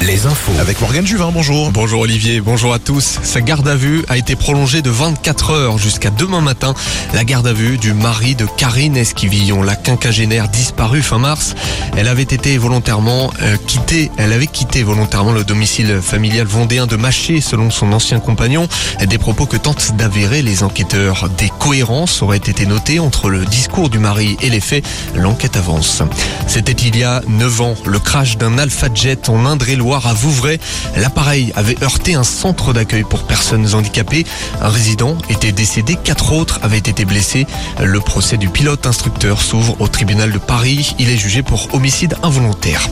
Les infos. Avec Morgane Juvin, bonjour. Bonjour Olivier, bonjour à tous. Sa garde à vue a été prolongée de 24 heures jusqu'à demain matin. La garde à vue du mari de Karine Esquivillon, la quinquagénaire disparue fin mars. Elle avait été volontairement euh, quittée, elle avait quitté volontairement le domicile familial vendéen de Maché selon son ancien compagnon. Des propos que tentent d'avérer les enquêteurs. Des cohérences auraient été notées entre le discours du mari et les faits. L'enquête avance. C'était il y a 9 ans, le crash d'un Alpha Jet en Indre-et-Loire à Vouvray. L'appareil avait heurté un centre d'accueil pour personnes handicapées. Un résident était décédé, quatre autres avaient été blessés. Le procès du pilote instructeur s'ouvre au tribunal de Paris. Il est jugé pour homicide involontaire.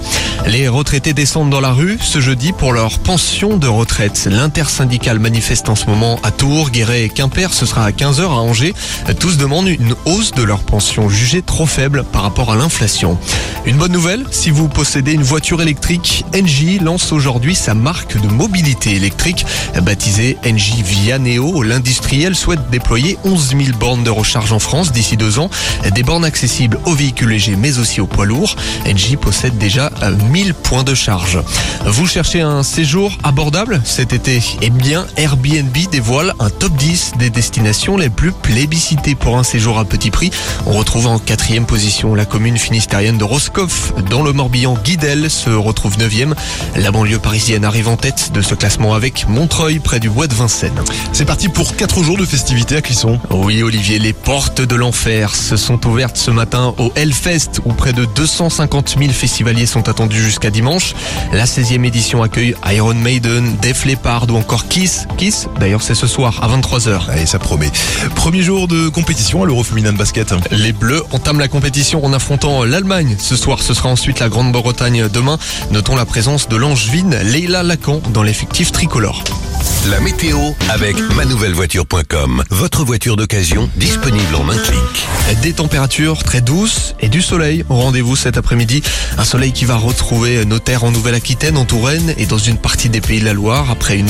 Les retraités descendent dans la rue ce jeudi pour leur pension de retraite. L'intersyndicale manifeste en ce moment à Tours, Guéret et Quimper. Ce sera à 15h à Angers. Tous demandent une hausse de leur pension jugée trop faible par rapport à l'inflation. Une bonne nouvelle, si vous possédez une voiture électrique, NJ lance aujourd'hui sa marque de mobilité électrique baptisée NJ Vianeo. L'industriel souhaite déployer 11 000 bornes de recharge en France d'ici deux ans. Des bornes accessibles aux véhicules légers mais aussi aux poids lourds. NJ possède déjà 1000 points de charge. Vous cherchez un séjour abordable cet été? Eh bien, Airbnb dévoile un top 10 des destinations les plus plébiscitées pour un séjour à petit prix. On retrouve en quatrième position la commune finistérienne de Roscoff. Dans le Morbihan, Guidel se retrouve 9e. La banlieue parisienne arrive en tête de ce classement avec Montreuil près du bois de Vincennes. C'est parti pour 4 jours de festivités à Clisson. Oui Olivier, les portes de l'enfer se sont ouvertes ce matin au Hellfest où près de 250 000 festivaliers sont attendus jusqu'à dimanche. La 16e édition accueille Iron Maiden, Def Leppard ou encore Kiss. Kiss, d'ailleurs c'est ce soir à 23h. Allez, ça promet. Premier jour de compétition à l'Euro féminin de basket. Les Bleus entament la compétition en affrontant l'Allemagne. Ce soir, ce sera ensuite la Grande-Bretagne demain. Notons la présence de l'angevine Leila Lacan dans l'effectif tricolore. La météo avec manouvellevoiture.com. Votre voiture d'occasion disponible en un clic. Des températures très douces et du soleil. au Rendez-vous cet après-midi. Un soleil qui va retrouver nos terres en Nouvelle-Aquitaine, en Touraine et dans une partie des pays de la Loire après une